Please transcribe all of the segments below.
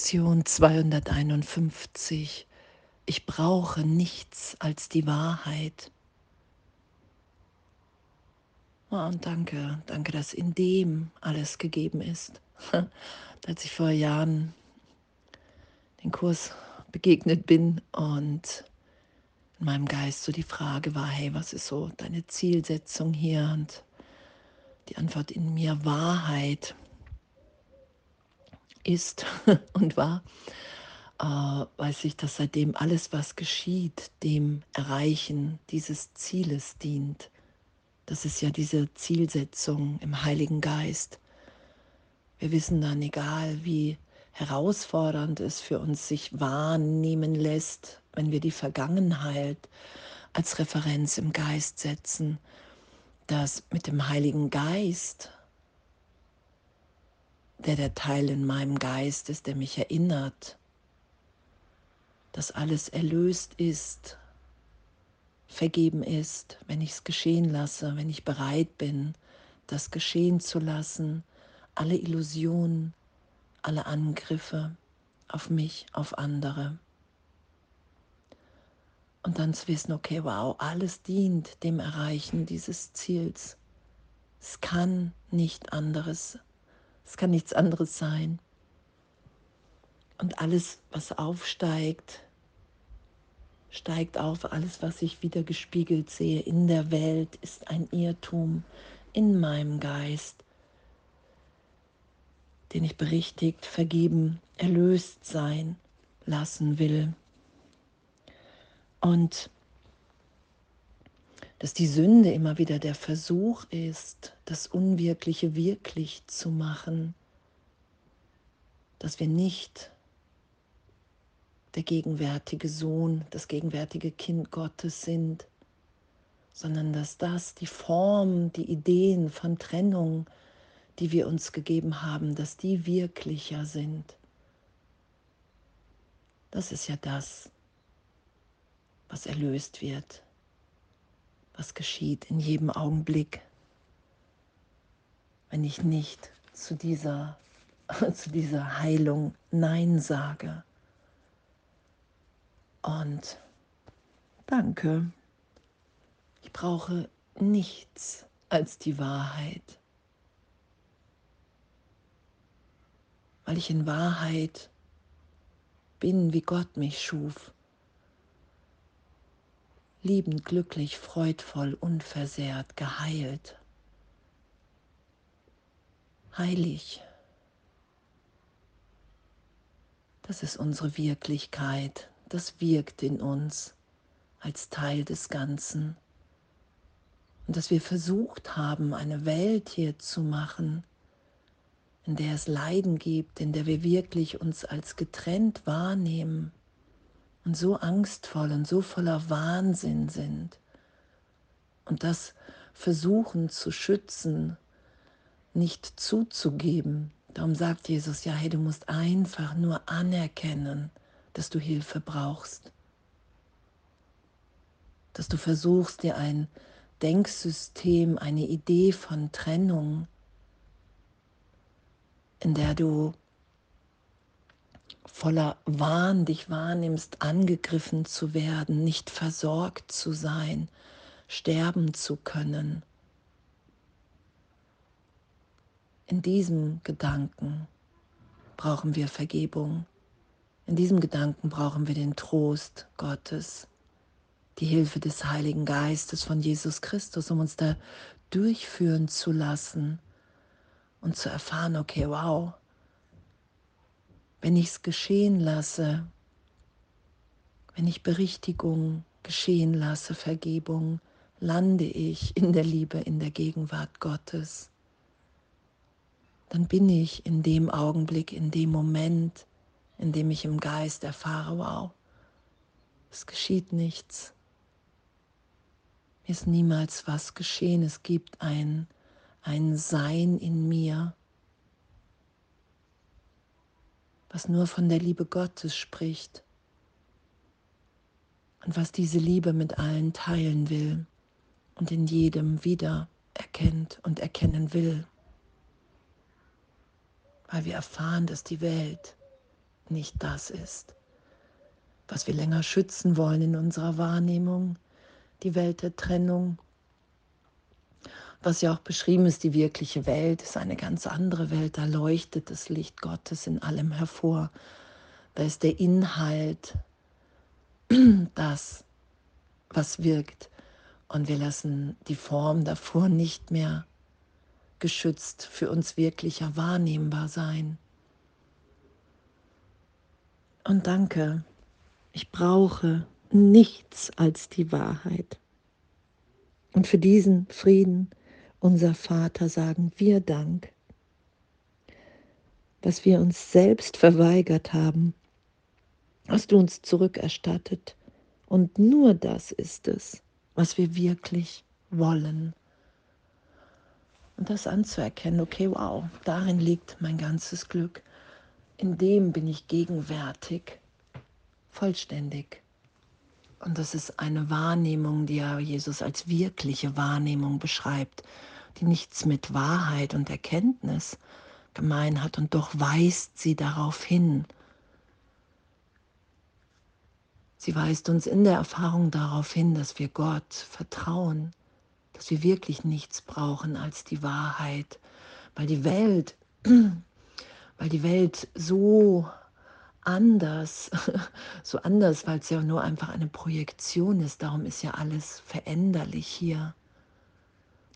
Lektion 251. Ich brauche nichts als die Wahrheit. Oh, und danke, danke, dass in dem alles gegeben ist. Als ich vor Jahren den Kurs begegnet bin und in meinem Geist so die Frage war, hey, was ist so deine Zielsetzung hier? Und die Antwort in mir Wahrheit ist und war, äh, weiß ich, dass seitdem alles, was geschieht, dem Erreichen dieses Zieles dient. Das ist ja diese Zielsetzung im Heiligen Geist. Wir wissen dann, egal wie herausfordernd es für uns sich wahrnehmen lässt, wenn wir die Vergangenheit als Referenz im Geist setzen, dass mit dem Heiligen Geist der der Teil in meinem Geist ist, der mich erinnert, dass alles erlöst ist, vergeben ist, wenn ich es geschehen lasse, wenn ich bereit bin, das geschehen zu lassen, alle Illusionen, alle Angriffe auf mich, auf andere. Und dann zu wissen, okay, wow, alles dient dem Erreichen dieses Ziels. Es kann nicht anderes sein. Es kann nichts anderes sein. Und alles, was aufsteigt, steigt auf. Alles, was ich wieder gespiegelt sehe in der Welt, ist ein Irrtum in meinem Geist, den ich berichtigt, vergeben, erlöst sein lassen will. Und dass die Sünde immer wieder der Versuch ist, das Unwirkliche wirklich zu machen, dass wir nicht der gegenwärtige Sohn, das gegenwärtige Kind Gottes sind, sondern dass das die Form, die Ideen von Trennung, die wir uns gegeben haben, dass die wirklicher sind. Das ist ja das, was erlöst wird was geschieht in jedem Augenblick, wenn ich nicht zu dieser, zu dieser Heilung Nein sage. Und danke, ich brauche nichts als die Wahrheit, weil ich in Wahrheit bin, wie Gott mich schuf liebend, glücklich, freudvoll, unversehrt, geheilt, heilig. Das ist unsere Wirklichkeit, das wirkt in uns als Teil des Ganzen. Und dass wir versucht haben, eine Welt hier zu machen, in der es Leiden gibt, in der wir wirklich uns als getrennt wahrnehmen, und so angstvoll und so voller Wahnsinn sind und das versuchen zu schützen, nicht zuzugeben. Darum sagt Jesus, ja, hey, du musst einfach nur anerkennen, dass du Hilfe brauchst. Dass du versuchst, dir ein Denksystem, eine Idee von Trennung, in der du voller Wahn dich wahrnimmst, angegriffen zu werden, nicht versorgt zu sein, sterben zu können. In diesem Gedanken brauchen wir Vergebung. In diesem Gedanken brauchen wir den Trost Gottes, die Hilfe des Heiligen Geistes von Jesus Christus, um uns da durchführen zu lassen und zu erfahren, okay, wow, wenn ich es geschehen lasse, wenn ich Berichtigung geschehen lasse, Vergebung, lande ich in der Liebe, in der Gegenwart Gottes. Dann bin ich in dem Augenblick, in dem Moment, in dem ich im Geist erfahre, wow, es geschieht nichts. Mir ist niemals was geschehen. Es gibt ein, ein Sein in mir, was nur von der Liebe Gottes spricht und was diese Liebe mit allen teilen will und in jedem wieder erkennt und erkennen will, weil wir erfahren, dass die Welt nicht das ist, was wir länger schützen wollen in unserer Wahrnehmung, die Welt der Trennung. Was ja auch beschrieben ist, die wirkliche Welt ist eine ganz andere Welt, da leuchtet das Licht Gottes in allem hervor. Da ist der Inhalt das, was wirkt. Und wir lassen die Form davor nicht mehr geschützt für uns wirklicher wahrnehmbar sein. Und danke, ich brauche nichts als die Wahrheit. Und für diesen Frieden, unser Vater, sagen wir Dank, was wir uns selbst verweigert haben, hast du uns zurückerstattet. Und nur das ist es, was wir wirklich wollen. Und das anzuerkennen, okay, wow, darin liegt mein ganzes Glück. In dem bin ich gegenwärtig, vollständig. Und das ist eine Wahrnehmung, die ja Jesus als wirkliche Wahrnehmung beschreibt, die nichts mit Wahrheit und Erkenntnis gemein hat. Und doch weist sie darauf hin, Sie weist uns in der Erfahrung darauf hin, dass wir Gott vertrauen, dass wir wirklich nichts brauchen als die Wahrheit, weil die Welt, weil die Welt so anders, so anders, weil es ja nur einfach eine Projektion ist. Darum ist ja alles veränderlich hier.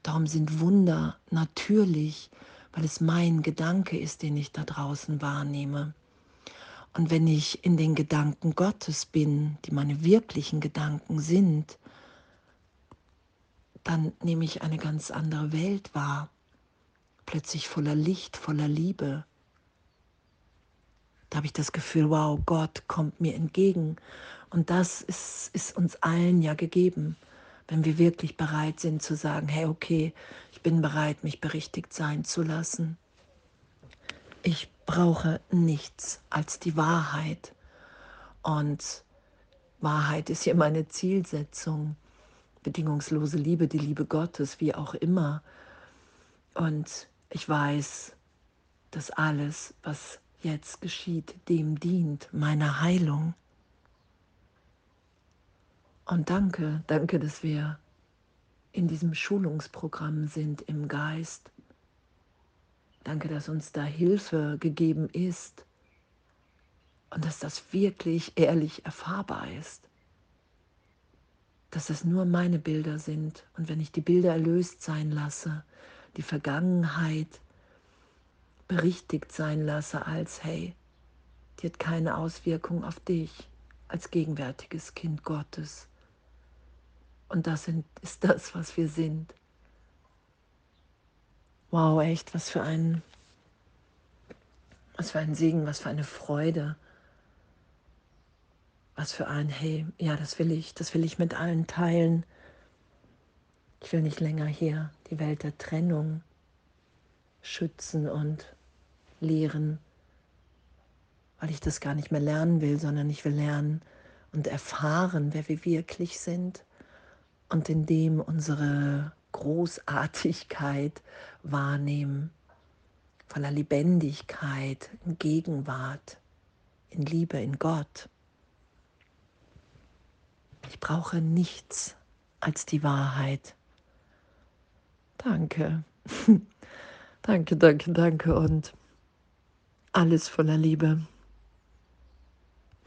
Darum sind Wunder natürlich, weil es mein Gedanke ist, den ich da draußen wahrnehme. Und wenn ich in den Gedanken Gottes bin, die meine wirklichen Gedanken sind, dann nehme ich eine ganz andere Welt wahr, plötzlich voller Licht, voller Liebe. Da habe ich das Gefühl, wow, Gott kommt mir entgegen. Und das ist, ist uns allen ja gegeben, wenn wir wirklich bereit sind zu sagen, hey, okay, ich bin bereit, mich berichtigt sein zu lassen. Ich brauche nichts als die Wahrheit. Und Wahrheit ist hier meine Zielsetzung. Bedingungslose Liebe, die Liebe Gottes, wie auch immer. Und ich weiß, dass alles, was jetzt geschieht, dem dient, meiner Heilung. Und danke, danke, dass wir in diesem Schulungsprogramm sind im Geist, Danke, dass uns da Hilfe gegeben ist und dass das wirklich ehrlich erfahrbar ist. Dass das nur meine Bilder sind und wenn ich die Bilder erlöst sein lasse, die Vergangenheit berichtigt sein lasse als, hey, die hat keine Auswirkung auf dich als gegenwärtiges Kind Gottes. Und das ist das, was wir sind. Wow, echt, was für ein, was für ein Segen, was für eine Freude. Was für ein, hey, ja, das will ich, das will ich mit allen teilen. Ich will nicht länger hier die Welt der Trennung schützen und lehren, weil ich das gar nicht mehr lernen will, sondern ich will lernen und erfahren, wer wir wirklich sind und in dem unsere Großartigkeit wahrnehmen, voller Lebendigkeit, in Gegenwart, in Liebe, in Gott. Ich brauche nichts als die Wahrheit. Danke, danke, danke, danke und alles voller Liebe.